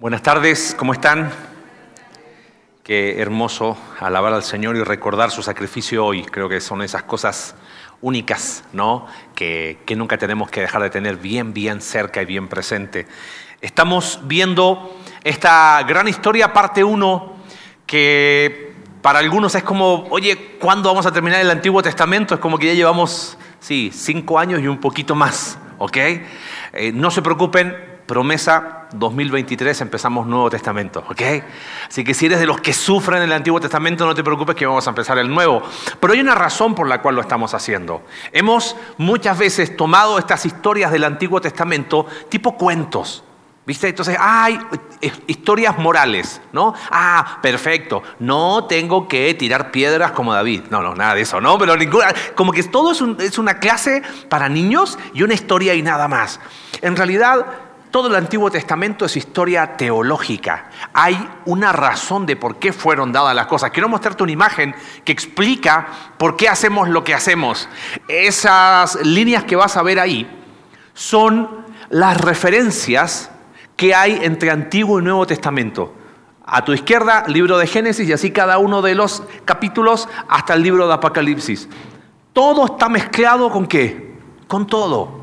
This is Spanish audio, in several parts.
Buenas tardes, ¿cómo están? Qué hermoso alabar al Señor y recordar su sacrificio hoy. Creo que son esas cosas únicas, ¿no? Que, nunca tenemos que dejar de tener bien, bien cerca y bien presente. Estamos viendo esta gran historia, parte 1, que para algunos es como, oye, ¿cuándo vamos a terminar el Antiguo Testamento? Es como que ya llevamos, sí, cinco años y un poquito más, ¿ok? Eh, no se preocupen, promesa 2023 empezamos Nuevo Testamento, ¿ok? Así que si eres de los que sufren el Antiguo Testamento, no te preocupes que vamos a empezar el Nuevo. Pero hay una razón por la cual lo estamos haciendo. Hemos muchas veces tomado estas historias del Antiguo Testamento tipo cuentos. ¿Viste? Entonces, hay historias morales, ¿no? Ah, perfecto. No tengo que tirar piedras como David. No, no, nada de eso, ¿no? Pero ninguna, como que todo es, es una clase para niños y una historia y nada más. En realidad, todo el Antiguo Testamento es historia teológica. Hay una razón de por qué fueron dadas las cosas. Quiero mostrarte una imagen que explica por qué hacemos lo que hacemos. Esas líneas que vas a ver ahí son las referencias que hay entre Antiguo y Nuevo Testamento. A tu izquierda, libro de Génesis y así cada uno de los capítulos hasta el libro de Apocalipsis. Todo está mezclado con qué? Con todo.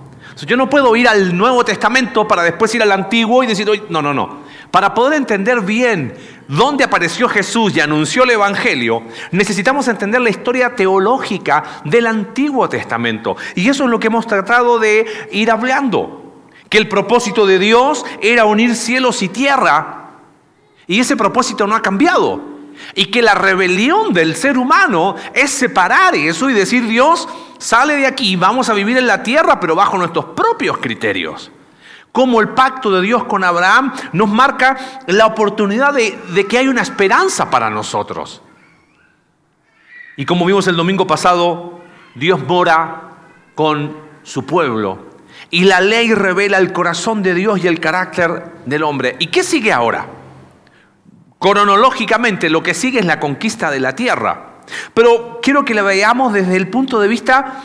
Yo no puedo ir al Nuevo Testamento para después ir al Antiguo y decir, no, no, no. Para poder entender bien dónde apareció Jesús y anunció el Evangelio, necesitamos entender la historia teológica del Antiguo Testamento. Y eso es lo que hemos tratado de ir hablando. Que el propósito de Dios era unir cielos y tierra. Y ese propósito no ha cambiado. Y que la rebelión del ser humano es separar eso y decir, Dios, sale de aquí, vamos a vivir en la tierra, pero bajo nuestros propios criterios. Como el pacto de Dios con Abraham nos marca la oportunidad de, que hay una esperanza para nosotros. Y como vimos el domingo pasado, Dios mora con su pueblo. Y la ley revela el corazón de Dios y el carácter del hombre. ¿Y qué sigue ahora? Cronológicamente lo que sigue es la conquista de la tierra. Pero quiero que la veamos desde el punto de vista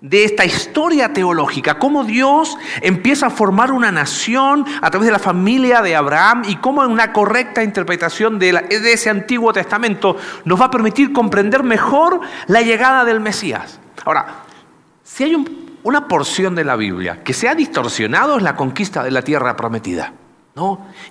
de esta historia teológica, cómo Dios empieza a formar una nación a través de la familia de Abraham y cómo una correcta interpretación de, ese Antiguo Testamento nos va a permitir comprender mejor la llegada del Mesías. Ahora, si hay una porción de la Biblia que se ha distorsionado es la conquista de la tierra prometida.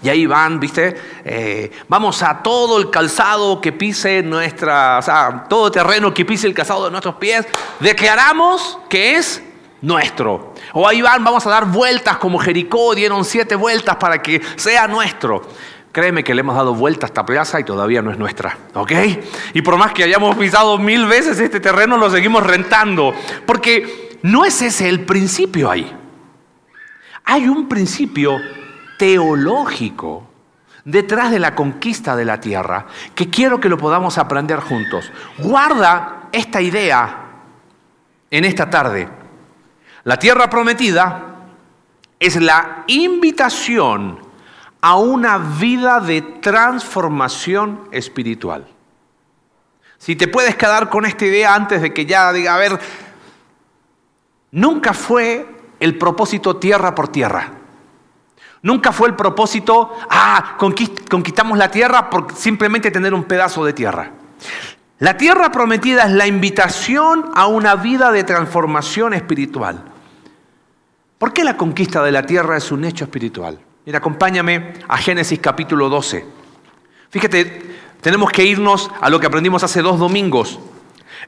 Y ahí van, ¿viste? Eh, vamos a todo el calzado que pise nuestra, o sea, todo terreno que pise el calzado de nuestros pies, declaramos que es nuestro. O ahí van, vamos a dar vueltas como Jericó, dieron siete vueltas para que sea nuestro. Créeme que le hemos dado vueltas a esta plaza y todavía no es nuestra, ¿ok? Y por más que hayamos pisado mil veces este terreno, lo seguimos rentando, porque no es ese el principio ahí. Hay un principio teológico detrás de la conquista de la tierra que quiero que lo podamos aprender juntos. Guarda esta idea en esta tarde. La tierra prometida es la invitación a una vida de transformación espiritual. Si te puedes quedar con esta idea antes de que ya diga, a ver, nunca fue el propósito tierra por tierra. Nunca fue el propósito, ah, conquistamos la tierra por simplemente tener un pedazo de tierra. La tierra prometida es la invitación a una vida de transformación espiritual. ¿Por qué la conquista de la tierra es un hecho espiritual? Mira, acompáñame a Génesis capítulo 12. Fíjate, tenemos que irnos a lo que aprendimos hace dos domingos.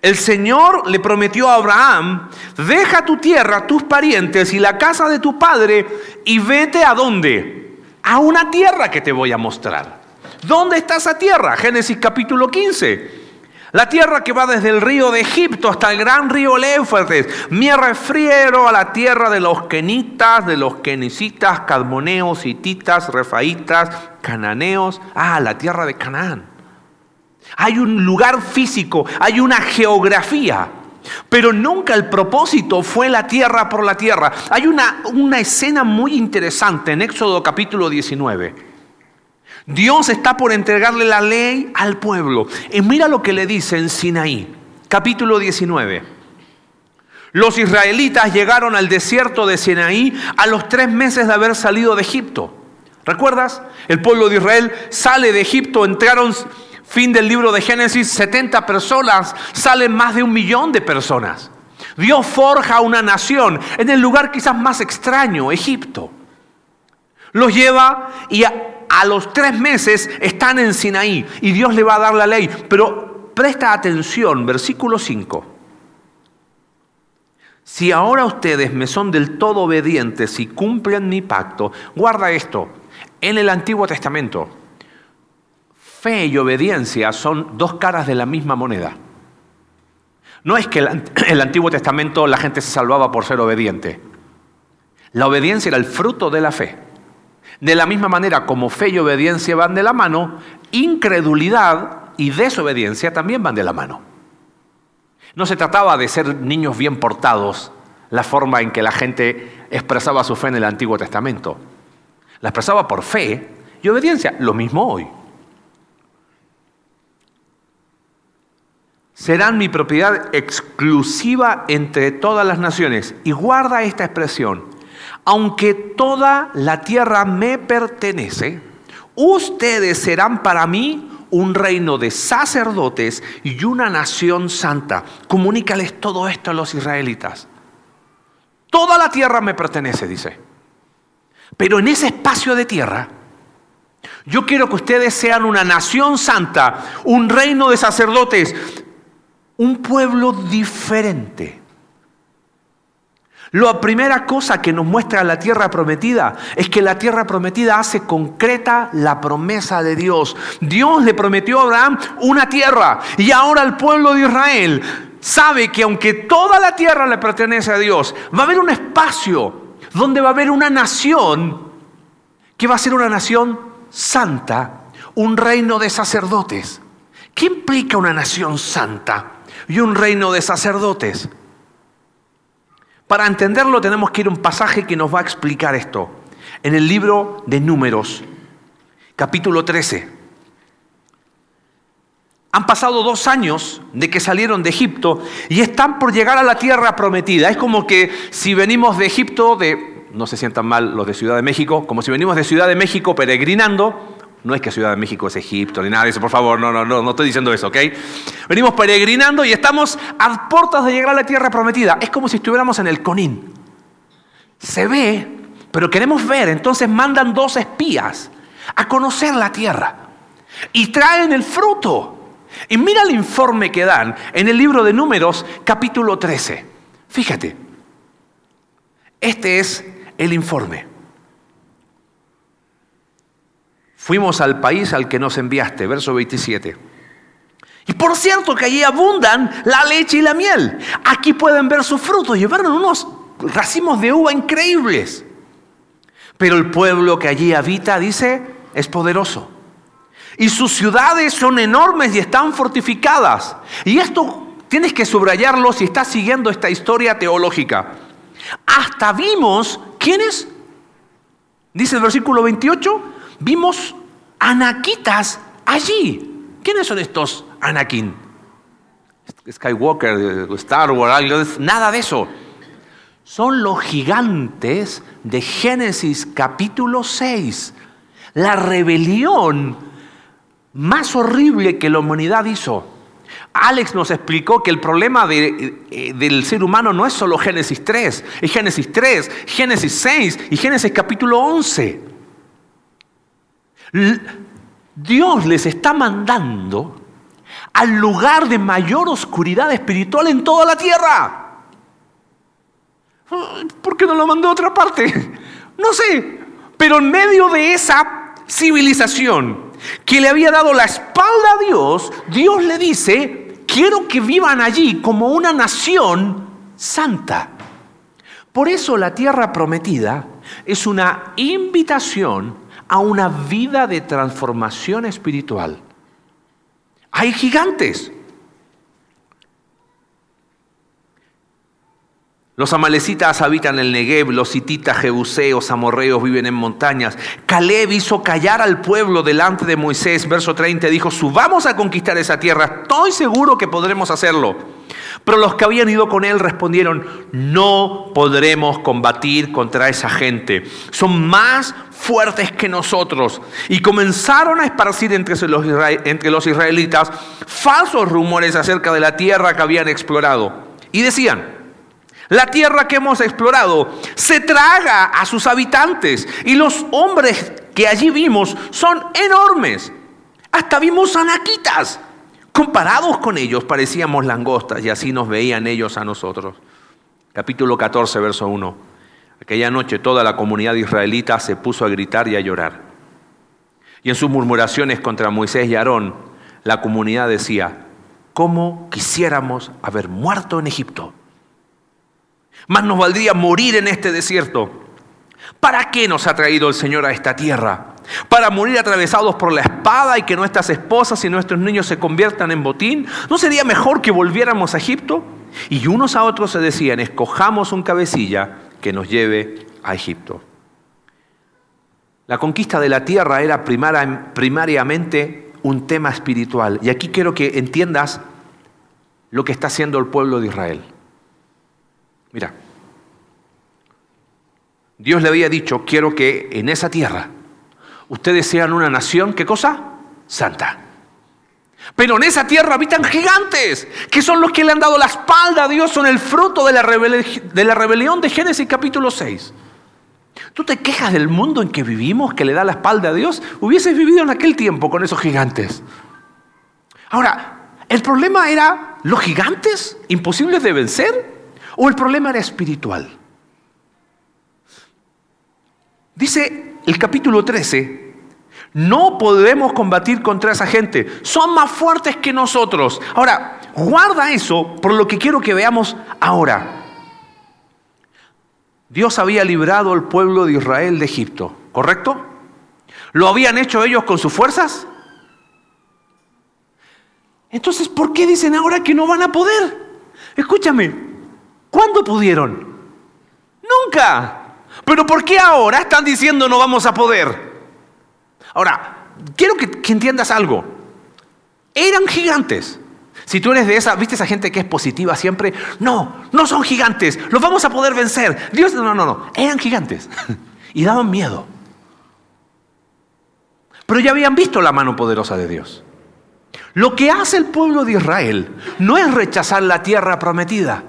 El Señor le prometió a Abraham, deja tu tierra, tus parientes y la casa de tu padre y vete a dónde? A una tierra que te voy a mostrar. ¿Dónde está esa tierra? Génesis capítulo 15. La tierra que va desde el río de Egipto hasta el gran río Éufrates. Me refiero a la tierra de los kenitas, de los kenicitas, cadmoneos, hititas, refaitas, cananeos. Ah, la tierra de Canaán. Hay un lugar físico, hay una geografía. Pero nunca el propósito fue la tierra por la tierra. Hay una, una escena muy interesante en Éxodo capítulo 19. Dios está por entregarle la ley al pueblo. Y mira lo que le dice en Sinaí, capítulo 19. Los israelitas llegaron al desierto de Sinaí a los tres meses de haber salido de Egipto. ¿Recuerdas? El pueblo de Israel sale de Egipto, entraron, fin del libro de Génesis, 70 personas, salen más de un millón de personas. Dios forja una nación en el lugar quizás más extraño, Egipto. Los lleva y a, los tres meses están en Sinaí y Dios le va a dar la ley. Pero presta atención, versículo 5. Si ahora ustedes me son del todo obedientes y cumplen mi pacto, guarda esto, en el Antiguo Testamento, fe y obediencia son dos caras de la misma moneda. No es que el, el Antiguo Testamento la gente se salvaba por ser obediente. La obediencia era el fruto de la fe. De la misma manera como fe y obediencia van de la mano, incredulidad y desobediencia también van de la mano. No se trataba de ser niños bien portados, la forma en que la gente expresaba su fe en el Antiguo Testamento. La expresaba por fe y obediencia, lo mismo hoy. Serán mi propiedad exclusiva entre todas las naciones. Y guarda esta expresión aunque toda la tierra me pertenece, ustedes serán para mí un reino de sacerdotes y una nación santa. Comunícales todo esto a los israelitas. Toda la tierra me pertenece, dice. Pero en ese espacio de tierra, yo quiero que ustedes sean una nación santa, un reino de sacerdotes, un pueblo diferente. La primera cosa que nos muestra la tierra prometida es que la tierra prometida hace concreta la promesa de Dios. Dios le prometió a Abraham una tierra y ahora el pueblo de Israel sabe que aunque toda la tierra le pertenece a Dios, va a haber un espacio donde va a haber una nación que va a ser una nación santa, un reino de sacerdotes. ¿Qué implica una nación santa y un reino de sacerdotes? Para entenderlo tenemos que ir a un pasaje que nos va a explicar esto. En el libro de Números, capítulo 13. Han pasado dos años de que salieron de Egipto y están por llegar a la tierra prometida. Es como que si venimos de Egipto, de, no se sientan mal los de Ciudad de México, como si venimos de Ciudad de México peregrinando no es que Ciudad de México es Egipto ni nada de eso, por favor, no, no, no, no estoy diciendo eso, ¿ok? Venimos peregrinando y estamos a puertas de llegar a la tierra prometida. Es como si estuviéramos en el Conín. Se ve, pero queremos ver, entonces mandan dos espías a conocer la tierra y traen el fruto. Y mira el informe que dan en el libro de Números, capítulo 13. Fíjate, este es el informe. Fuimos al país al que nos enviaste, verso 27. Y por cierto que allí abundan la leche y la miel. Aquí pueden ver su fruto. Llevaron unos racimos de uva increíbles. Pero el pueblo que allí habita, dice, es poderoso. Y sus ciudades son enormes y están fortificadas. Y esto tienes que subrayarlo si estás siguiendo esta historia teológica. Hasta vimos, ¿quiénes? Dice el versículo 28, vimos anaquitas allí. ¿Quiénes son estos Anakin? Skywalker, Star Wars, nada de eso. Son los gigantes de Génesis capítulo 6. La rebelión más horrible que la humanidad hizo. Alex nos explicó que el problema eh, del ser humano no es solo Génesis 3, es Génesis 3, Génesis 6 y Génesis capítulo 11. Dios les está mandando al lugar de mayor oscuridad espiritual en toda la tierra. ¿Por qué no lo mandó a otra parte? No sé, pero en medio de esa civilización que le había dado la espalda a Dios, Dios le dice, quiero que vivan allí como una nación santa. Por eso la tierra prometida es una invitación a una vida de transformación espiritual. Hay gigantes. Los amalecitas habitan el Negev, los hititas, jebuseos, amorreos viven en montañas. Caleb hizo callar al pueblo delante de Moisés. Verso 30 dijo, subamos a conquistar esa tierra. Estoy seguro que podremos hacerlo. Pero los que habían ido con él respondieron, no podremos combatir contra esa gente. Son más fuertes que nosotros. Y comenzaron a esparcir entre los, entre los israelitas falsos rumores acerca de la tierra que habían explorado. Y decían, la tierra que hemos explorado se traga a sus habitantes y los hombres que allí vimos son enormes. Hasta vimos anaquitas. Comparados con ellos parecíamos langostas y así nos veían ellos a nosotros. Capítulo 14, verso 1. Aquella noche toda la comunidad israelita se puso a gritar y a llorar. Y en sus murmuraciones contra Moisés y Aarón, la comunidad decía, ¿cómo quisiéramos haber muerto en Egipto? Más nos valdría morir en este desierto. ¿Para qué nos ha traído el Señor a esta tierra? ¿Para morir atravesados por la espada y que nuestras esposas y nuestros niños se conviertan en botín? ¿No sería mejor que volviéramos a Egipto? Y unos a otros se decían, escojamos un cabecilla que nos lleve a Egipto. La conquista de la tierra era primariamente un tema espiritual. Y aquí quiero que entiendas lo que está haciendo el pueblo de Israel. Mira, Dios le había dicho, quiero que en esa tierra ustedes sean una nación, ¿qué cosa? Santa. Pero en esa tierra habitan gigantes, que son los que le han dado la espalda a Dios, son el fruto de la, de la rebelión de Génesis capítulo 6. ¿Tú te quejas del mundo en que vivimos, que le da la espalda a Dios? Hubieses vivido en aquel tiempo con esos gigantes. Ahora, ¿el problema era los gigantes imposibles de vencer? ¿O el problema era espiritual? Dice el capítulo 13, no podemos combatir contra esa gente. Son más fuertes que nosotros. Ahora, guarda eso por lo que quiero que veamos ahora. Dios había librado al pueblo de Israel de Egipto, ¿correcto? ¿Lo habían hecho ellos con sus fuerzas? Entonces, ¿por qué dicen ahora que no van a poder? Escúchame, ¿cuándo pudieron? Nunca. Pero ¿por qué ahora están diciendo no vamos a poder? Ahora, quiero que, entiendas algo. Eran gigantes. Si tú eres de esa, ¿viste esa gente que es positiva siempre? No, no son gigantes, los vamos a poder vencer. Dios, no, no, no, eran gigantes y daban miedo. Pero ya habían visto la mano poderosa de Dios. Lo que hace el pueblo de Israel no es rechazar la tierra prometida,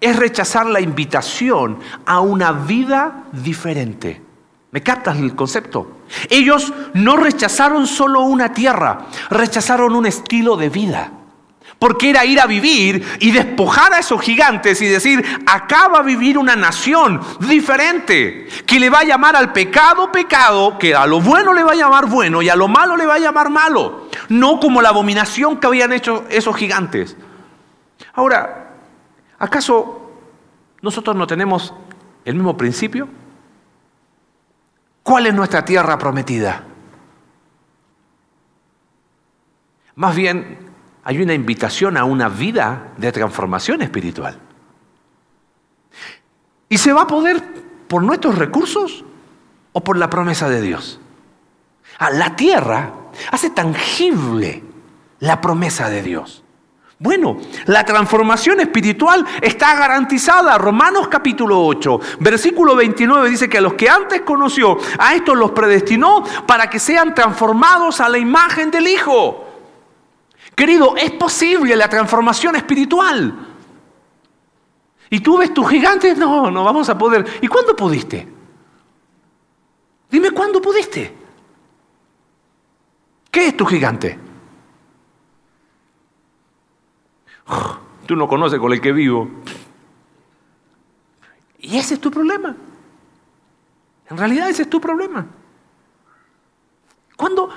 es rechazar la invitación a una vida diferente. ¿Me captas el concepto? Ellos no rechazaron solo una tierra, rechazaron un estilo de vida. Porque era ir a vivir y despojar a esos gigantes y decir, acá va a vivir una nación diferente, que le va a llamar al pecado pecado, que a lo bueno le va a llamar bueno y a lo malo le va a llamar malo. No como la abominación que habían hecho esos gigantes. Ahora, ¿acaso nosotros no tenemos el mismo principio? ¿Cuál es nuestra tierra prometida? Más bien, hay una invitación a una vida de transformación espiritual. ¿Y se va a poder por nuestros recursos o por la promesa de Dios? A la tierra hace tangible la promesa de Dios. Bueno, la transformación espiritual está garantizada. Romanos capítulo 8, versículo 29 dice que a los que antes conoció, a estos los predestinó para que sean transformados a la imagen del Hijo. Querido, es posible la transformación espiritual. ¿Y tú ves tus gigantes? No, no vamos a poder. ¿Y cuándo pudiste? Dime cuándo pudiste. ¿Qué es tu gigante? Tú no conoces con el que vivo. Y ese es tu problema. En realidad ese es tu problema. ¿Cuándo,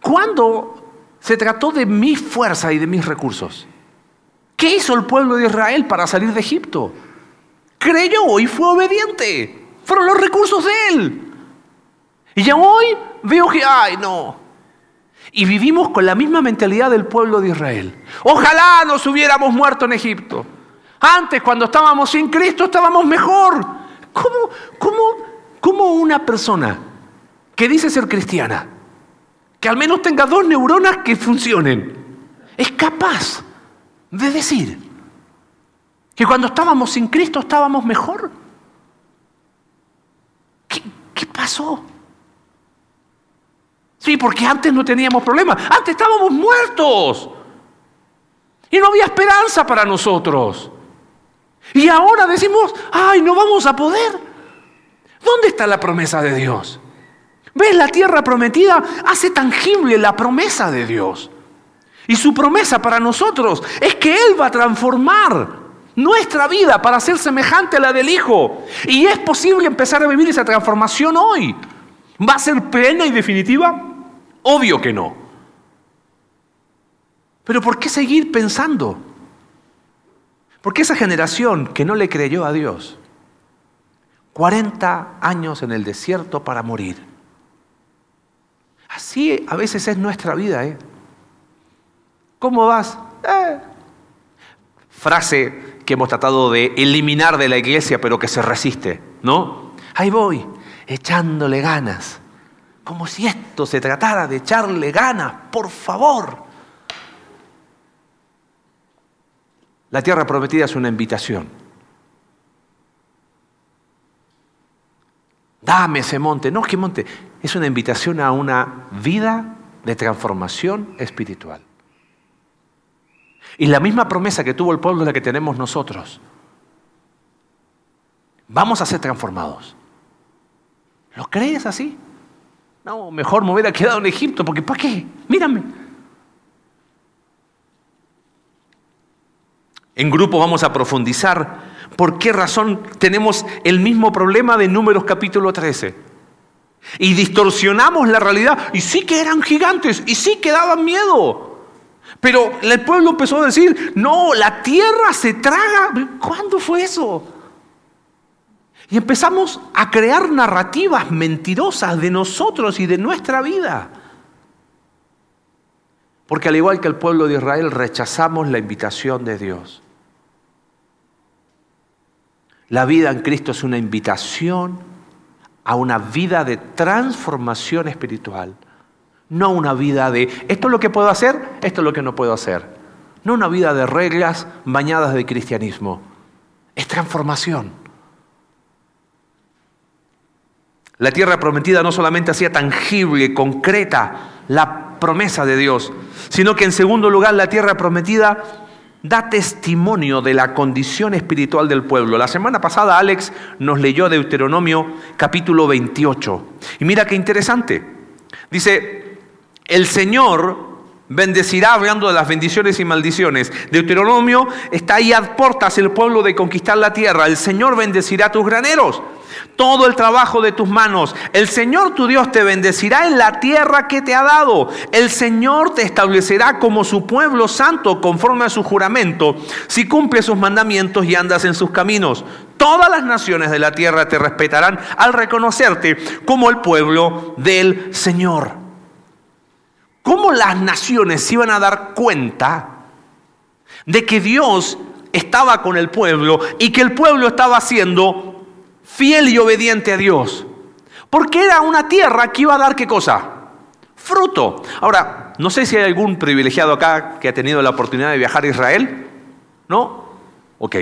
¿Cuándo se trató de mi fuerza y de mis recursos? ¿Qué hizo el pueblo de Israel para salir de Egipto? Creyó y fue obediente. Fueron los recursos de él. Y ya hoy veo que, ay, no, y vivimos con la misma mentalidad del pueblo de Israel. Ojalá nos hubiéramos muerto en Egipto. Antes, cuando estábamos sin Cristo, estábamos mejor. ¿Cómo, cómo, cómo una persona que dice ser cristiana, que al menos tenga dos neuronas que funcionen, es capaz de decir que cuando estábamos sin Cristo estábamos mejor? ¿Qué, qué pasó? Sí, porque antes no teníamos problemas. Antes estábamos muertos. Y no había esperanza para nosotros. Y ahora decimos, ay, no vamos a poder. ¿Dónde está la promesa de Dios? ¿Ves? La tierra prometida hace tangible la promesa de Dios. Y su promesa para nosotros es que Él va a transformar nuestra vida para ser semejante a la del Hijo. Y es posible empezar a vivir esa transformación hoy. ¿Va a ser plena y definitiva? Obvio que no. Pero ¿por qué seguir pensando? Porque esa generación que no le creyó a Dios, 40 años en el desierto para morir. Así a veces es nuestra vida. ¿eh? ¿Cómo vas? Eh. Frase que hemos tratado de eliminar de la iglesia, pero que se resiste, ¿no? Ahí voy, echándole ganas. Como si esto se tratara de echarle ganas, por favor. La tierra prometida es una invitación. Dame ese monte. No, ¿qué monte? Es una invitación a una vida de transformación espiritual. Y la misma promesa que tuvo el pueblo es la que tenemos nosotros. Vamos a ser transformados. ¿Lo crees así? No, mejor me hubiera quedado en Egipto, porque ¿para qué? Mírame. En grupo vamos a profundizar por qué razón tenemos el mismo problema de Números capítulo 13. Y distorsionamos la realidad. Y sí que eran gigantes, y sí que daban miedo. Pero el pueblo empezó a decir, no, la tierra se traga. ¿Cuándo fue eso? Y empezamos a crear narrativas mentirosas de nosotros y de nuestra vida. Porque al igual que el pueblo de Israel rechazamos la invitación de Dios. La vida en Cristo es una invitación a una vida de transformación espiritual. No una vida de, esto es lo que puedo hacer, esto es lo que no puedo hacer. No una vida de reglas bañadas de cristianismo. Es transformación. La tierra prometida no solamente hacía tangible, concreta la promesa de Dios, sino que en segundo lugar la tierra prometida da testimonio de la condición espiritual del pueblo. La semana pasada Alex nos leyó Deuteronomio capítulo 28. Y mira qué interesante. Dice, el Señor bendecirá hablando de las bendiciones y maldiciones. Deuteronomio está ahí a el pueblo de conquistar la tierra. El Señor bendecirá tus graneros todo el trabajo de tus manos. El Señor tu Dios te bendecirá en la tierra que te ha dado. El Señor te establecerá como su pueblo santo conforme a su juramento, si cumples sus mandamientos y andas en sus caminos. Todas las naciones de la tierra te respetarán al reconocerte como el pueblo del Señor. ¿Cómo las naciones se iban a dar cuenta de que Dios estaba con el pueblo y que el pueblo estaba haciendo fiel y obediente a Dios. Porque era una tierra que iba a dar qué cosa? Fruto. Ahora, no sé si hay algún privilegiado acá que ha tenido la oportunidad de viajar a Israel. ¿No? Ok.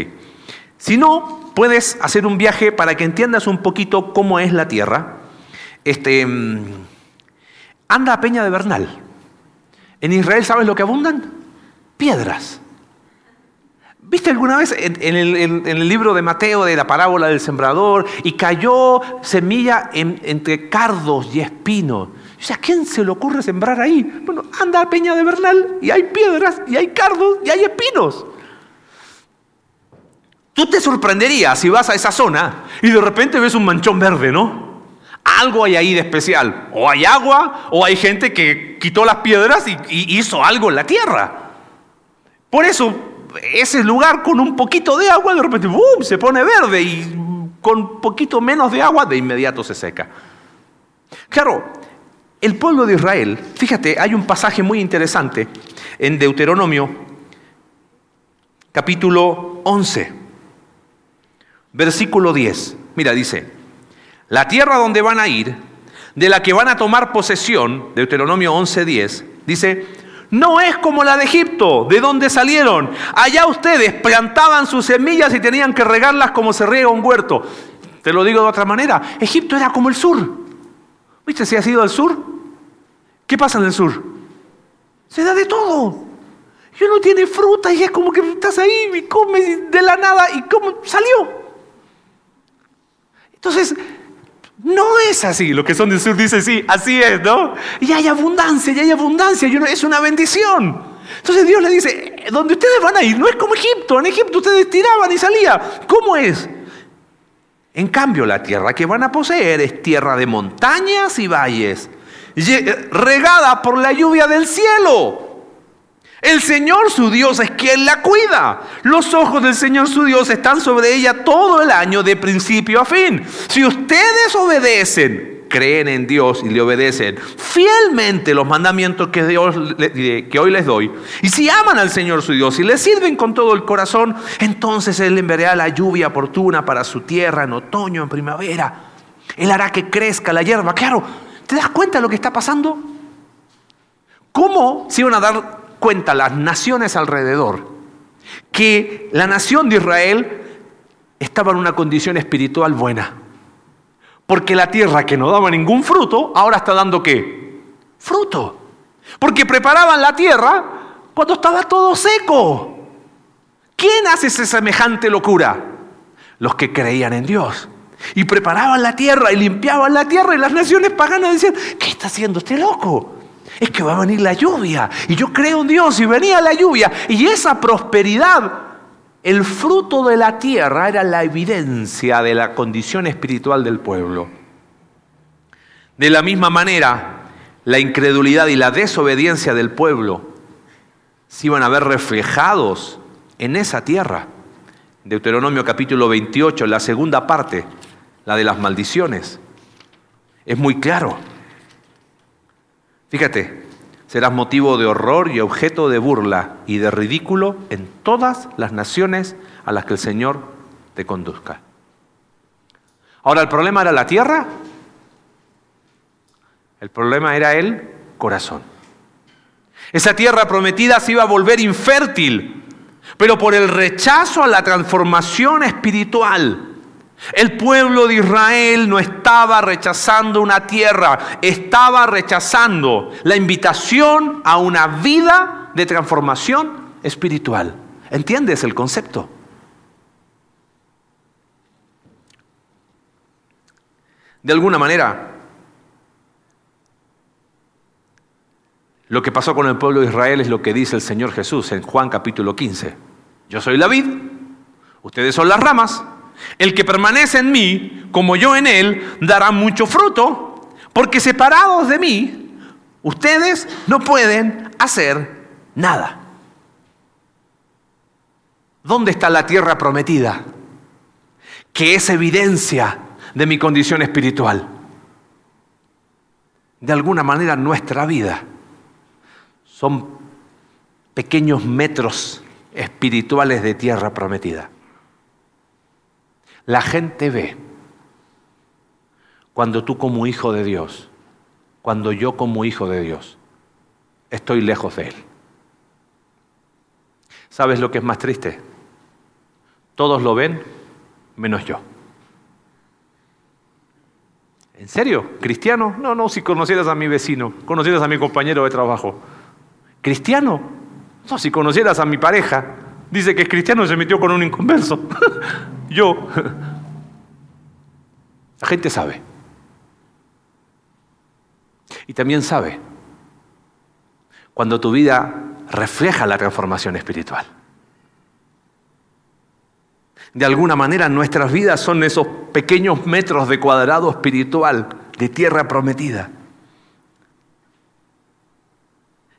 Si no, puedes hacer un viaje para que entiendas un poquito cómo es la tierra. Este, mm, anda a Peña de Bernal. En Israel, ¿sabes lo que abundan? Piedras. ¿Viste alguna vez en, el, libro de Mateo de la parábola del sembrador y cayó semilla entre cardos y espinos? O sea, ¿a quién se le ocurre sembrar ahí? Bueno, anda a Peña de Bernal y hay piedras y hay cardos y hay espinos. Tú te sorprenderías si vas a esa zona y de repente ves un manchón verde, ¿no? Algo hay ahí de especial. O hay agua o hay gente que quitó las piedras y hizo algo en la tierra. Por eso ese lugar con un poquito de agua de repente se pone verde y con poquito menos de agua de inmediato se seca. Claro, el pueblo de Israel, fíjate, hay un pasaje muy interesante en Deuteronomio capítulo 11, versículo 10. Mira, dice, la tierra donde van a ir, de la que van a tomar posesión, Deuteronomio 11, 10, dice, no es como la de Egipto, de donde salieron. Allá ustedes plantaban sus semillas y tenían que regarlas como se riega un huerto. Te lo digo de otra manera, Egipto era como el sur. ¿Viste si has ido al sur? ¿Qué pasa en el sur? Se da de todo. Y uno tiene fruta y es como que estás ahí y comes de la nada y cómo salió. Entonces, no es así. Lo que son del sur dice sí, así es, ¿no? Y hay abundancia, y hay abundancia, y es una bendición. Entonces Dios le dice, donde ustedes van a ir, no es como Egipto. En Egipto ustedes tiraban y salía. ¿Cómo es? En cambio, la tierra que van a poseer es tierra de montañas y valles regada por la lluvia del cielo. El Señor su Dios es quien la cuida. Los ojos del Señor su Dios están sobre ella todo el año de principio a fin. Si ustedes obedecen, creen en Dios y le obedecen fielmente los mandamientos que, Dios, que hoy les doy, y si aman al Señor su Dios y le sirven con todo el corazón, entonces Él enviará la lluvia oportuna para su tierra en otoño, en primavera. Él hará que crezca la hierba. Claro, ¿Te das cuenta de lo que está pasando? ¿Cómo se iban a dar cuenta las naciones alrededor que la nación de Israel estaba en una condición espiritual buena? Porque la tierra que no daba ningún fruto, ahora está dando qué? Fruto. Porque preparaban la tierra cuando estaba todo seco. ¿Quién hace esa semejante locura? Los que creían en Dios. Y preparaban la tierra y limpiaban la tierra y las naciones paganas decían, ¿qué está haciendo este loco? Es que va a venir la lluvia. Y yo creo en Dios y venía la lluvia. Y esa prosperidad, el fruto de la tierra era la evidencia de la condición espiritual del pueblo. De la misma manera, la incredulidad y la desobediencia del pueblo se iban a ver reflejados en esa tierra. Deuteronomio capítulo 28, la segunda parte, la de las maldiciones. Es muy claro. Fíjate, serás motivo de horror y objeto de burla y de ridículo en todas las naciones a las que el Señor te conduzca. Ahora, ¿el problema era la tierra? El problema era el corazón. Esa tierra prometida se iba a volver infértil, pero por el rechazo a la transformación espiritual el pueblo de Israel no estaba rechazando una tierra, estaba rechazando la invitación a una vida de transformación espiritual. ¿Entiendes el concepto? De alguna manera, lo que pasó con el pueblo de Israel es lo que dice el Señor Jesús en Juan capítulo 15. Yo soy la vid, ustedes son las ramas. El que permanece en mí, como yo en él, dará mucho fruto, porque separados de mí, ustedes no pueden hacer nada. ¿Dónde está la tierra prometida? Que es evidencia de mi condición espiritual. De alguna manera nuestra vida son pequeños metros espirituales de tierra prometida. La gente ve cuando tú como hijo de Dios, cuando yo como hijo de Dios, estoy lejos de Él. ¿Sabes lo que es más triste? Todos lo ven menos yo. ¿En serio? ¿Cristiano? No, no, si conocieras a mi vecino, conocieras a mi compañero de trabajo. ¿Cristiano? No, si conocieras a mi pareja, dice que es cristiano se metió con un inconverso. Yo. La gente sabe. Y también sabe cuando tu vida refleja la transformación espiritual. De alguna manera nuestras vidas son esos pequeños metros de cuadrado espiritual de tierra prometida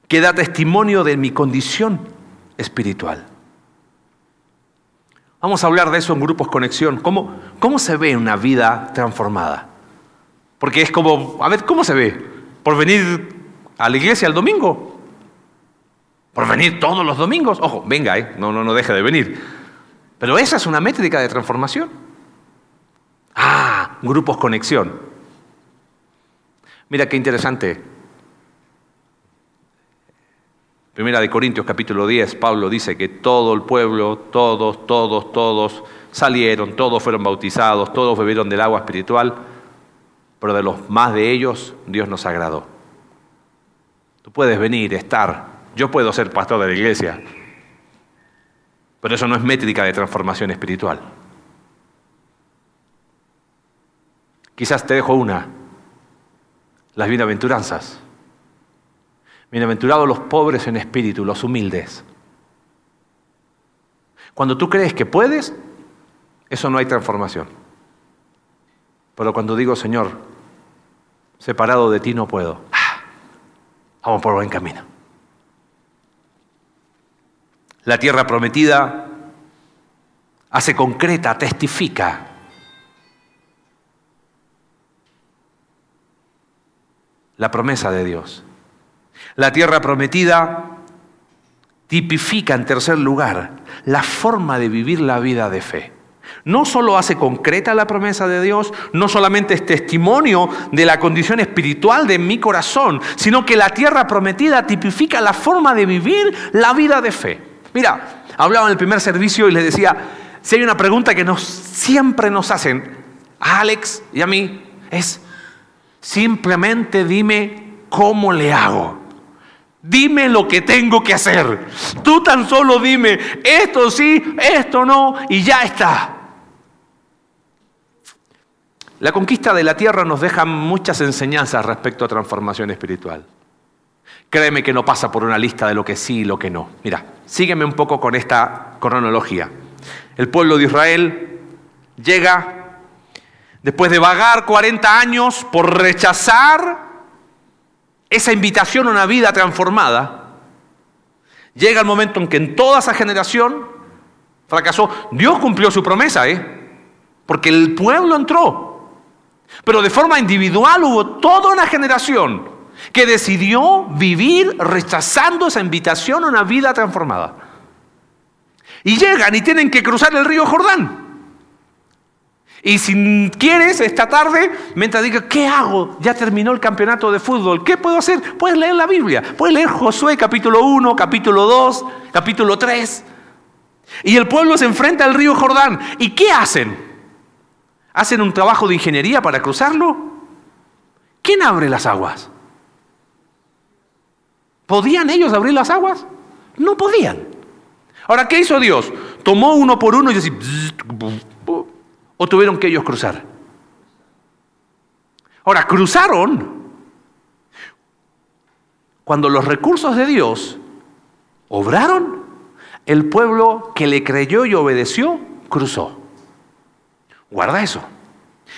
que da testimonio de mi condición espiritual. Vamos a hablar de eso en grupos conexión. ¿Cómo, ¿Cómo se ve una vida transformada? Porque es como, a ver, ¿cómo se ve? ¿Por venir a la iglesia el domingo? ¿Por venir todos los domingos? Ojo, venga, ¿eh? no, no, no deje de venir. Pero esa es una métrica de transformación. Ah, grupos conexión. Mira qué interesante. Primera de Corintios capítulo 10, Pablo dice que todo el pueblo, todos, todos, todos salieron, todos fueron bautizados, todos bebieron del agua espiritual, pero de los más de ellos Dios nos agradó. Tú puedes venir, estar. Yo puedo ser pastor de la iglesia. Pero eso no es métrica de transformación espiritual. Quizás te dejo una. Las bienaventuranzas. Bienaventurados los pobres en espíritu, los humildes. Cuando tú crees que puedes, eso no hay transformación. Pero cuando digo, Señor, separado de ti no puedo, ah, vamos por buen camino. La tierra prometida hace concreta, testifica. La promesa de Dios. La tierra prometida tipifica en tercer lugar la forma de vivir la vida de fe. No solo hace concreta la promesa de Dios, no solamente es testimonio de la condición espiritual de mi corazón, sino que la tierra prometida tipifica la forma de vivir la vida de fe. Mira, hablaba en el primer servicio y les decía, si hay una pregunta que nos, siempre nos hacen, a Alex y a mí, es simplemente dime cómo le hago. Dime lo que tengo que hacer. Tú tan solo dime, esto sí, esto no, y ya está. La conquista de la tierra nos deja muchas enseñanzas respecto a transformación espiritual. Créeme que no pasa por una lista de lo que sí y lo que no. Mira, sígueme un poco con esta cronología. El pueblo de Israel llega, después de vagar 40 años por rechazar esa invitación a una vida transformada, llega el momento en que en toda esa generación fracasó. Dios cumplió su promesa, ¿eh? Porque el pueblo entró. Pero de forma individual hubo toda una generación que decidió vivir rechazando esa invitación a una vida transformada. Y llegan y tienen que cruzar el río Jordán. Y si quieres, esta tarde, mientras digas, ¿qué hago? Ya terminó el campeonato de fútbol. ¿Qué puedo hacer? Puedes leer la Biblia. Puedes leer Josué capítulo 1, capítulo 2, capítulo 3. Y el pueblo se enfrenta al río Jordán. ¿Y qué hacen? ¿Hacen un trabajo de ingeniería para cruzarlo? ¿Quién abre las aguas? ¿Podían ellos abrir las aguas? No podían. Ahora, ¿qué hizo Dios? Tomó uno por uno y decía, ¿O tuvieron que ellos cruzar? Ahora, cruzaron cuando los recursos de Dios obraron, el pueblo que le creyó y obedeció, cruzó. Guarda eso.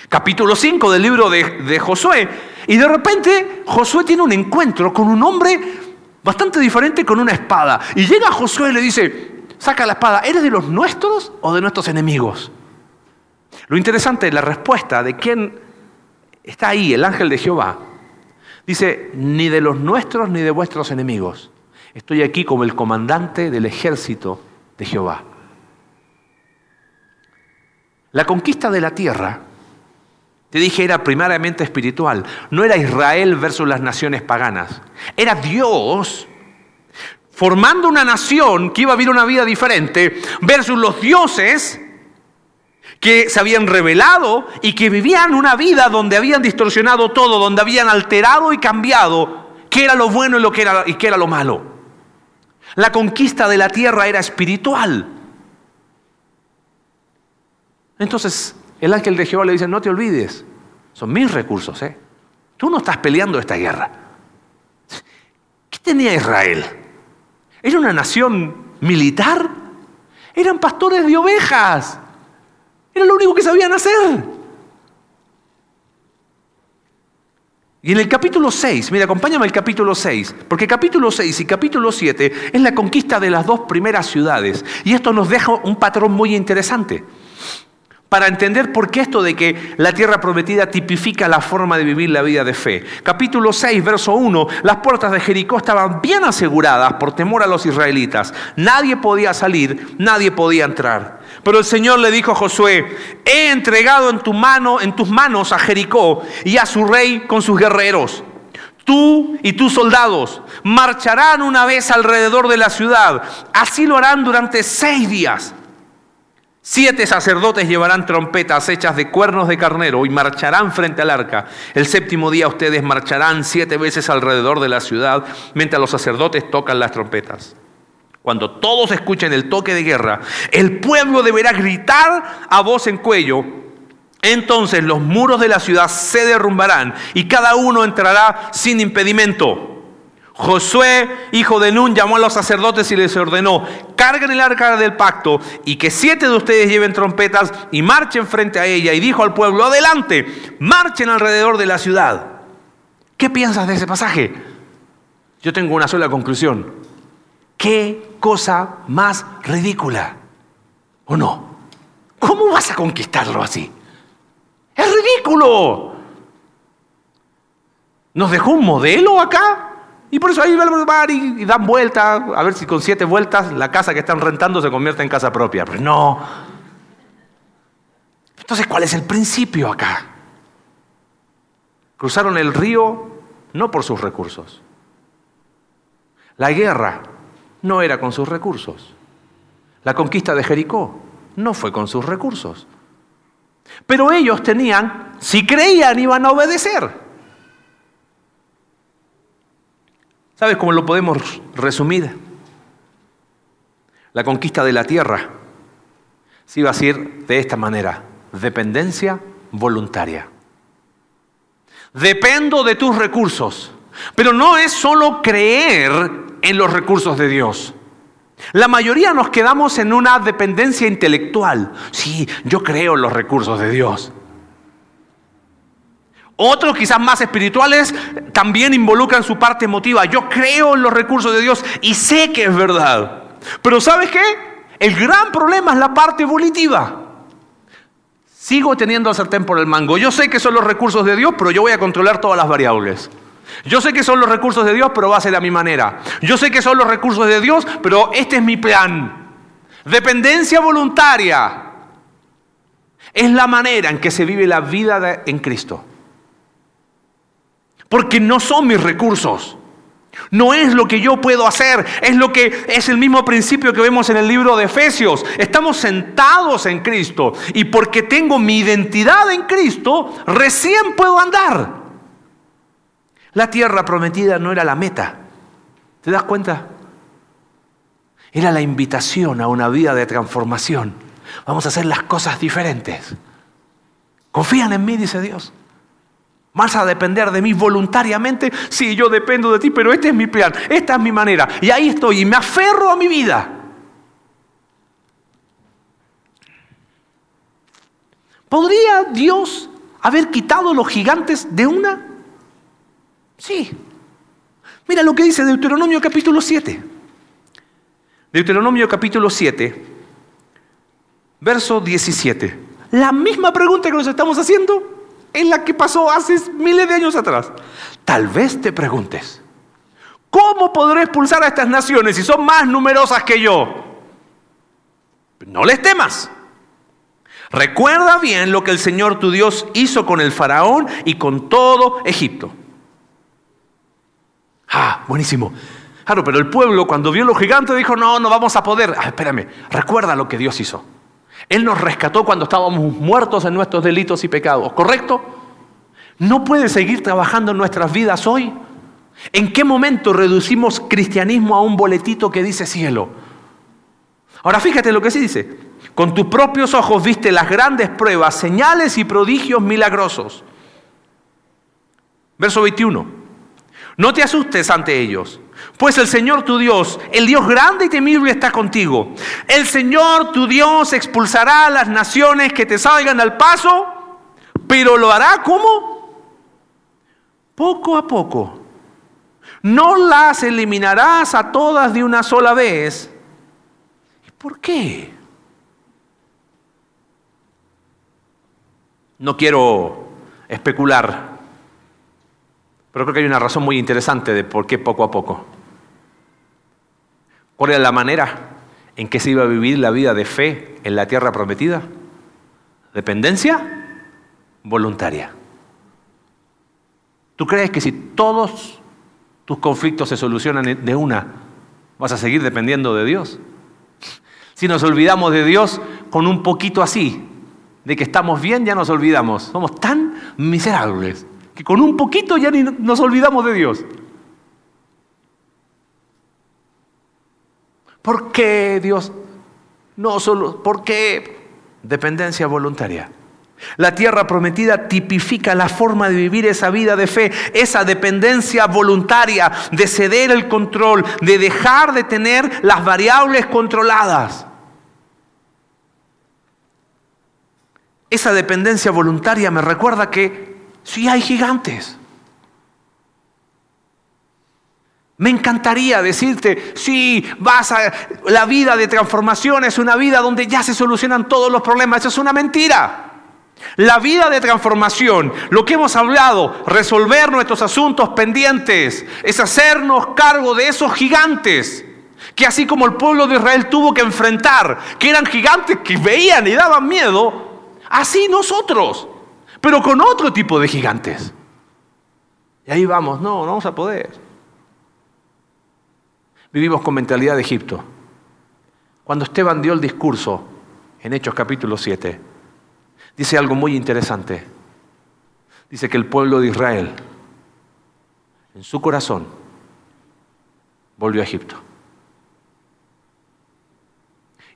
Capítulo 5 del libro de, de, Josué. Y de repente Josué tiene un encuentro con un hombre bastante diferente con una espada. Y llega Josué y le dice, saca la espada, ¿eres de los nuestros o de nuestros enemigos? Lo interesante es la respuesta de quién está ahí, el ángel de Jehová. Dice, ni de los nuestros ni de vuestros enemigos. Estoy aquí como el comandante del ejército de Jehová. La conquista de la tierra, te dije, era primariamente espiritual. No era Israel versus las naciones paganas. Era Dios formando una nación que iba a vivir una vida diferente versus los dioses que se habían revelado y que vivían una vida donde habían distorsionado todo, donde habían alterado y cambiado qué era lo bueno y, lo que era, y qué era lo malo. La conquista de la tierra era espiritual. Entonces el ángel de Jehová le dice, no te olvides, son mis recursos, ¿eh? Tú no estás peleando esta guerra. ¿Qué tenía Israel? ¿Era una nación militar? Eran pastores de ovejas. Era lo único que sabían hacer. Y en el capítulo 6, mira, acompáñame al capítulo 6, porque capítulo 6 y capítulo 7 es la conquista de las dos primeras ciudades. Y esto nos deja un patrón muy interesante para entender por qué esto de que la tierra prometida tipifica la forma de vivir la vida de fe. Capítulo 6, verso 1, las puertas de Jericó estaban bien aseguradas por temor a los israelitas. Nadie podía salir, nadie podía entrar. Pero el Señor le dijo a Josué, he entregado en tu mano, en tus manos a Jericó y a su rey con sus guerreros. Tú y tus soldados marcharán una vez alrededor de la ciudad. Así lo harán durante seis días. Siete sacerdotes llevarán trompetas hechas de cuernos de carnero y marcharán frente al arca. El séptimo día ustedes marcharán siete veces alrededor de la ciudad mientras los sacerdotes tocan las trompetas. Cuando todos escuchen el toque de guerra, el pueblo deberá gritar a voz en cuello. Entonces los muros de la ciudad se derrumbarán y cada uno entrará sin impedimento. Josué, hijo de Nun, llamó a los sacerdotes y les ordenó, carguen el arca del pacto y que siete de ustedes lleven trompetas y marchen frente a ella. Y dijo al pueblo, adelante, marchen alrededor de la ciudad. ¿Qué piensas de ese pasaje? Yo tengo una sola conclusión. ¿Qué cosa más ridícula? ¿O no? ¿Cómo vas a conquistarlo así? Es ridículo. ¿Nos dejó un modelo acá? Y por eso ahí van y, y dan vueltas, a ver si con siete vueltas la casa que están rentando se convierte en casa propia. Pero no. Entonces, ¿cuál es el principio acá? Cruzaron el río no por sus recursos. La guerra no era con sus recursos. La conquista de Jericó no fue con sus recursos. Pero ellos tenían, si creían, iban a obedecer. ¿Sabes cómo lo podemos resumir? La conquista de la tierra se iba a decir de esta manera, dependencia voluntaria. Dependo de tus recursos, pero no es solo creer en los recursos de Dios. La mayoría nos quedamos en una dependencia intelectual. Sí, yo creo en los recursos de Dios. Otros, quizás más espirituales, también involucran su parte emotiva. Yo creo en los recursos de Dios y sé que es verdad. Pero ¿sabes qué? El gran problema es la parte volitiva. Sigo teniendo el sartén por el mango. Yo sé que son los recursos de Dios, pero yo voy a controlar todas las variables. Yo sé que son los recursos de Dios, pero va a ser a mi manera. Yo sé que son los recursos de Dios, pero este es mi plan. Dependencia voluntaria es la manera en que se vive la vida en Cristo. Porque no son mis recursos. No es lo que yo puedo hacer, es lo que es el mismo principio que vemos en el libro de Efesios. Estamos sentados en Cristo y porque tengo mi identidad en Cristo, recién puedo andar. La tierra prometida no era la meta. ¿Te das cuenta? Era la invitación a una vida de transformación. Vamos a hacer las cosas diferentes. Confían en mí, dice Dios. ¿Vas a depender de mí voluntariamente? Sí, yo dependo de ti, pero este es mi plan, esta es mi manera. Y ahí estoy y me aferro a mi vida. ¿Podría Dios haber quitado los gigantes de una? Sí. Mira lo que dice Deuteronomio capítulo 7. Deuteronomio capítulo 7, verso 17. La misma pregunta que nos estamos haciendo en la que pasó hace miles de años atrás. Tal vez te preguntes, ¿cómo podré expulsar a estas naciones si son más numerosas que yo? No les temas. Recuerda bien lo que el Señor tu Dios hizo con el faraón y con todo Egipto. Ah, buenísimo. Claro, pero el pueblo cuando vio los gigantes dijo, no, no vamos a poder. Ah, espérame, recuerda lo que Dios hizo. Él nos rescató cuando estábamos muertos en nuestros delitos y pecados, ¿correcto? ¿No puede seguir trabajando en nuestras vidas hoy? ¿En qué momento reducimos cristianismo a un boletito que dice cielo? Ahora fíjate lo que sí dice. Con tus propios ojos viste las grandes pruebas, señales y prodigios milagrosos. Verso 21. No te asustes ante ellos pues el Señor tu Dios, el Dios grande y temible está contigo. El Señor tu Dios expulsará a las naciones que te salgan al paso, pero lo hará como? Poco a poco. No las eliminarás a todas de una sola vez. ¿Y por qué? No quiero especular, pero creo que hay una razón muy interesante de por qué poco a poco. ¿Cuál era la manera en que se iba a vivir la vida de fe en la tierra prometida? Dependencia voluntaria. ¿Tú crees que si todos tus conflictos se solucionan de una, vas a seguir dependiendo de Dios? Si nos olvidamos de Dios, con un poquito así, de que estamos bien ya nos olvidamos. Somos tan miserables con un poquito ya ni nos olvidamos de Dios. ¿Por qué Dios no solo? ¿Por qué dependencia voluntaria? La tierra prometida tipifica la forma de vivir esa vida de fe, esa dependencia voluntaria, de ceder el control, de dejar de tener las variables controladas. Esa dependencia voluntaria me recuerda que sí hay gigantes. Me encantaría decirte, sí, vas a... La vida de transformación es una vida donde ya se solucionan todos los problemas. Eso es una mentira. La vida de transformación, lo que hemos hablado, resolver nuestros asuntos pendientes, es hacernos cargo de esos gigantes que así como el pueblo de Israel tuvo que enfrentar, que eran gigantes que veían y daban miedo, así nosotros, pero con otro tipo de gigantes. Y ahí vamos, no, no vamos a poder. Vivimos con mentalidad de Egipto. Cuando Esteban dio el discurso en Hechos capítulo 7, dice algo muy interesante. Dice que el pueblo de Israel, en su corazón, volvió a Egipto.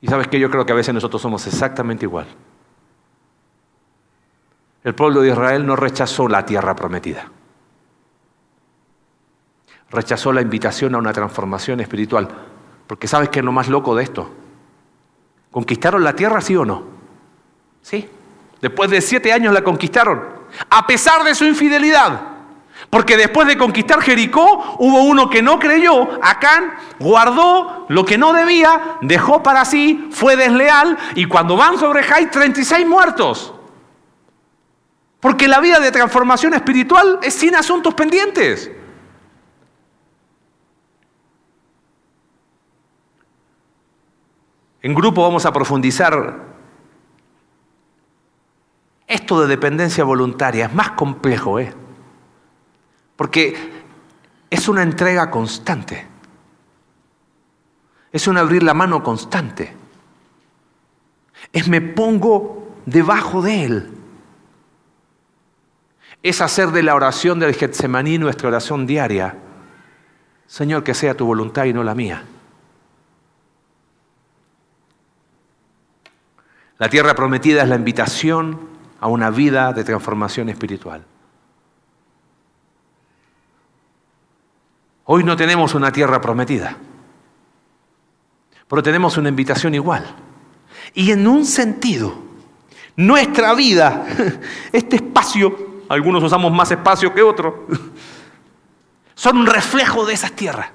Y sabes que yo creo que a veces nosotros somos exactamente igual. El pueblo de Israel no rechazó la tierra prometida rechazó la invitación a una transformación espiritual. Porque sabes que es lo más loco de esto. ¿Conquistaron la tierra, sí o no? Sí. Después de siete años la conquistaron. A pesar de su infidelidad. Porque después de conquistar Jericó, hubo uno que no creyó, Acán, guardó lo que no debía, dejó para sí, fue desleal, y cuando van sobre Jai, 36 muertos. Porque la vida de transformación espiritual es sin asuntos pendientes. En grupo vamos a profundizar esto de dependencia voluntaria. Es más complejo, ¿eh? Porque es una entrega constante. Es un abrir la mano constante. Es me pongo debajo de Él. Es hacer de la oración del Getsemaní nuestra oración diaria. Señor, que sea tu voluntad y no la mía. La tierra prometida es la invitación a una vida de transformación espiritual. Hoy no tenemos una tierra prometida, pero tenemos una invitación igual. Y en un sentido, nuestra vida, este espacio, algunos usamos más espacio que otros, son un reflejo de esas tierras,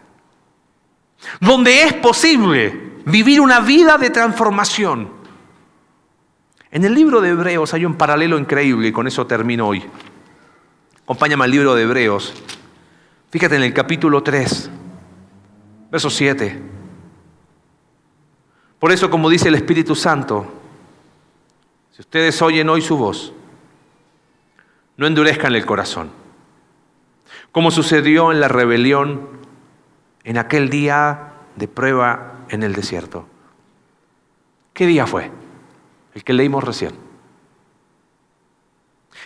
donde es posible vivir una vida de transformación en el libro de Hebreos hay un paralelo increíble y con eso termino hoy. Acompáñame al libro de Hebreos. Fíjate en el capítulo 3, verso 7. Por eso, como dice el Espíritu Santo, si ustedes oyen hoy su voz, no endurezcan el corazón. Como sucedió en la rebelión en aquel día de prueba en el desierto. ¿Qué día fue? el que leímos recién.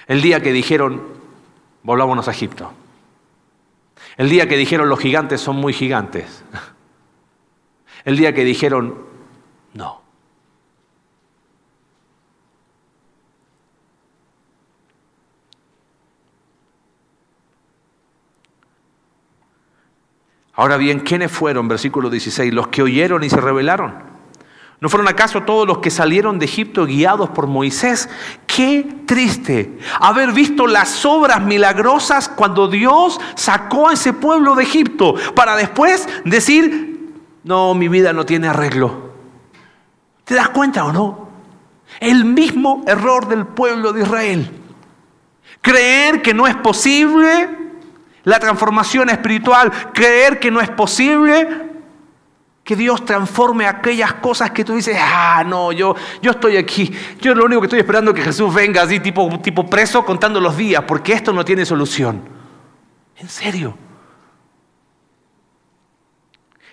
El día que dijeron, volvámonos a Egipto. El día que dijeron, los gigantes son muy gigantes. El día que dijeron, no. Ahora bien, ¿quiénes fueron? Versículo 16, los que oyeron y se rebelaron. ¿No fueron acaso todos los que salieron de Egipto guiados por Moisés? Qué triste haber visto las obras milagrosas cuando Dios sacó a ese pueblo de Egipto para después decir, no, mi vida no tiene arreglo. ¿Te das cuenta o no? El mismo error del pueblo de Israel. Creer que no es posible la transformación espiritual, creer que no es posible que Dios transforme aquellas cosas que tú dices, ah, no, yo, yo estoy aquí. Yo lo único que estoy esperando es que Jesús venga así, tipo, tipo preso, contando los días, porque esto no tiene solución. En serio.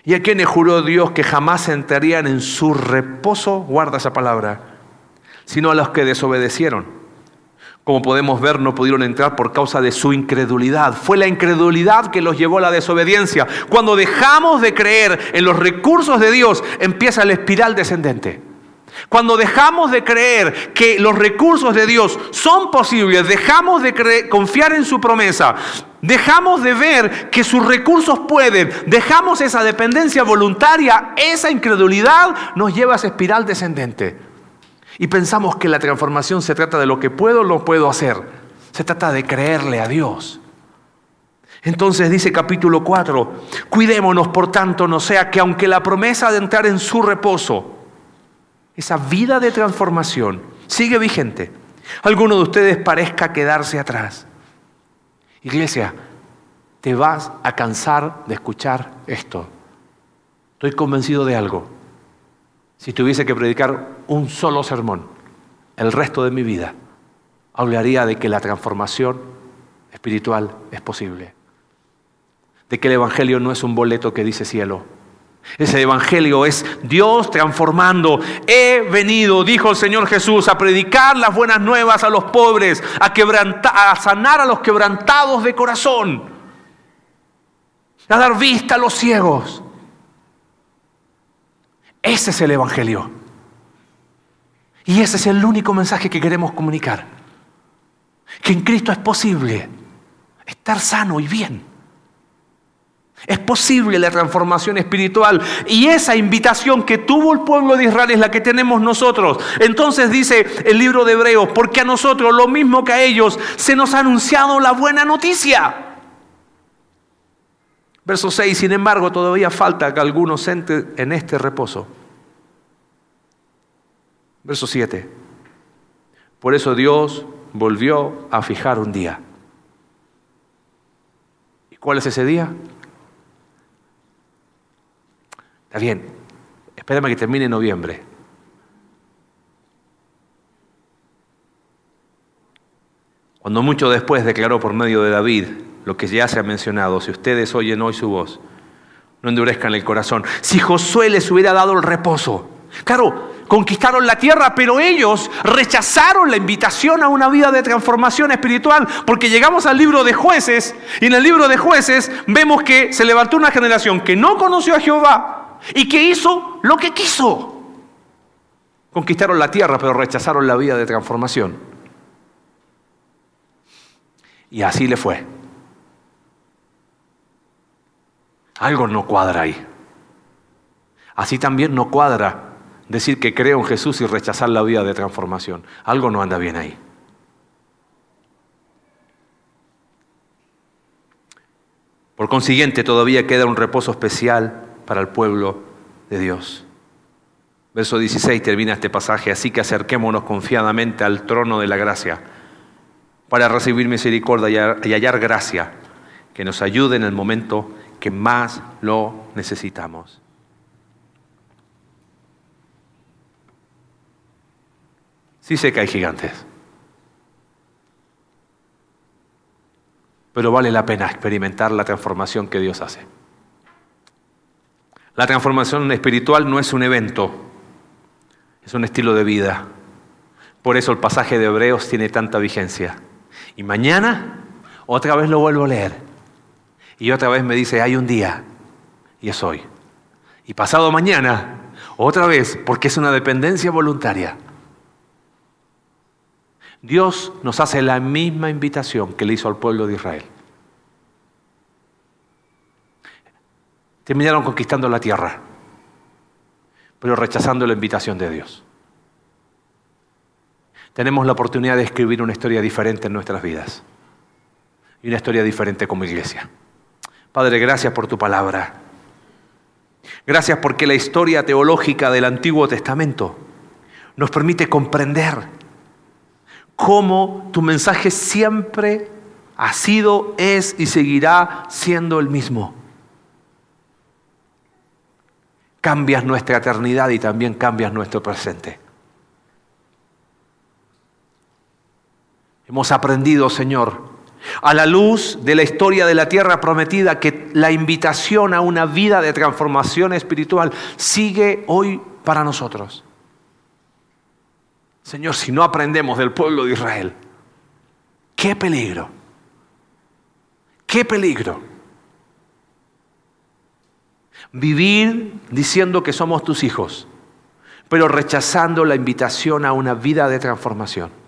¿Y a quienes juró Dios que jamás entrarían en su reposo? Guarda esa palabra. sino a los que desobedecieron. Como podemos ver, no pudieron entrar por causa de su incredulidad. Fue la incredulidad que los llevó a la desobediencia. Cuando dejamos de creer en los recursos de Dios, empieza la espiral descendente. Cuando dejamos de creer que los recursos de Dios son posibles, dejamos de confiar en su promesa, dejamos de ver que sus recursos pueden, dejamos esa dependencia voluntaria, esa incredulidad nos lleva a esa espiral descendente. Y pensamos que la transformación se trata de lo que puedo o no puedo hacer. Se trata de creerle a Dios. Entonces dice capítulo 4, cuidémonos por tanto, no sea que aunque la promesa de entrar en su reposo, esa vida de transformación sigue vigente, alguno de ustedes parezca quedarse atrás. Iglesia, te vas a cansar de escuchar esto. Estoy convencido de algo si tuviese que predicar un solo sermón el resto de mi vida, hablaría de que la transformación espiritual es posible. De que el Evangelio no es un boleto que dice cielo. Ese Evangelio es Dios transformando. He venido, dijo el Señor Jesús, a predicar las buenas nuevas a los pobres, a, a sanar a los quebrantados de corazón, a dar vista a los ciegos, ese es el Evangelio. Y ese es el único mensaje que queremos comunicar. Que en Cristo es posible estar sano y bien. Es posible la transformación espiritual y esa invitación que tuvo el pueblo de Israel es la que tenemos nosotros. Entonces dice el libro de Hebreos, porque a nosotros, lo mismo que a ellos, se nos ha anunciado la buena noticia. Verso 6, sin embargo, todavía falta que algunos entren en este reposo. Verso 7, por eso Dios volvió a fijar un día. ¿Y cuál es ese día? Está bien, espérame que termine noviembre. Cuando mucho después declaró por medio de David lo que ya se ha mencionado, si ustedes oyen hoy su voz, no endurezcan el corazón. Si Josué les hubiera dado el reposo, claro, conquistaron la tierra, pero ellos rechazaron la invitación a una vida de transformación espiritual, porque llegamos al libro de jueces, y en el libro de jueces vemos que se levantó una generación que no conoció a Jehová y que hizo lo que quiso. Conquistaron la tierra, pero rechazaron la vida de transformación. Y así le fue. Algo no cuadra ahí. Así también no cuadra decir que creo en Jesús y rechazar la vida de transformación. Algo no anda bien ahí. Por consiguiente, todavía queda un reposo especial para el pueblo de Dios. Verso 16 termina este pasaje, así que acerquémonos confiadamente al trono de la gracia para recibir misericordia y hallar gracia que nos ayude en el momento que más lo necesitamos. Sí sé que hay gigantes, pero vale la pena experimentar la transformación que Dios hace. La transformación espiritual no es un evento, es un estilo de vida. Por eso el pasaje de Hebreos tiene tanta vigencia. Y mañana otra vez lo vuelvo a leer y otra vez me dice, hay un día, y es hoy. Y pasado mañana, otra vez, porque es una dependencia voluntaria. Dios nos hace la misma invitación que le hizo al pueblo de Israel. Terminaron conquistando la tierra, pero rechazando la invitación de Dios. Tenemos la oportunidad de escribir una historia diferente en nuestras vidas y una historia diferente como iglesia. Padre, gracias por tu palabra. Gracias porque la historia teológica del Antiguo Testamento nos permite comprender cómo tu mensaje siempre ha sido, es y seguirá siendo el mismo. Cambias nuestra eternidad y también cambias nuestro presente. Hemos aprendido, Señor, a la luz de la historia de la tierra prometida, que la invitación a una vida de transformación espiritual sigue hoy para nosotros. Señor, si no aprendemos del pueblo de Israel, qué peligro, qué peligro. Vivir diciendo que somos tus hijos, pero rechazando la invitación a una vida de transformación.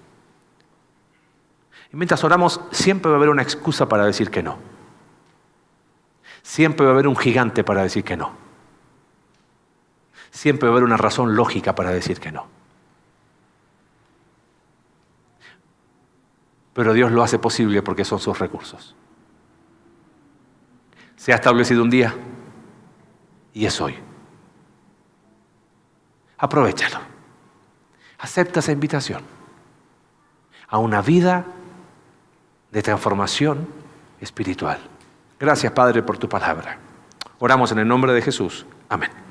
Mientras oramos, siempre va a haber una excusa para decir que no. Siempre va a haber un gigante para decir que no. Siempre va a haber una razón lógica para decir que no. Pero Dios lo hace posible porque son sus recursos. Se ha establecido un día y es hoy. Aprovechalo. Acepta esa invitación a una vida de transformación espiritual. Gracias, Padre, por tu palabra. Oramos en el nombre de Jesús. Amén.